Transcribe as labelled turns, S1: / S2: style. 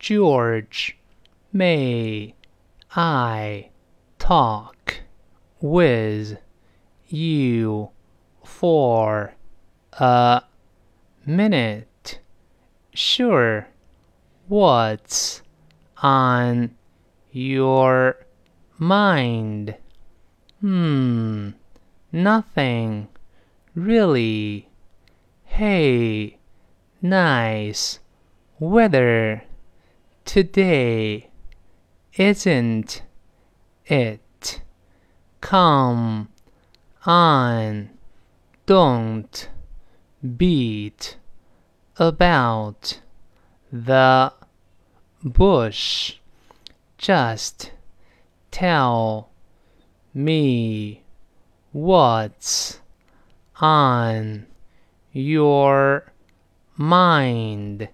S1: George, may I talk with you for a minute? Sure. What's on your mind? Hmm, nothing. Really. Hey, nice weather today, isn't it? Come on, don't beat about the bush. Just tell me what's on your mind.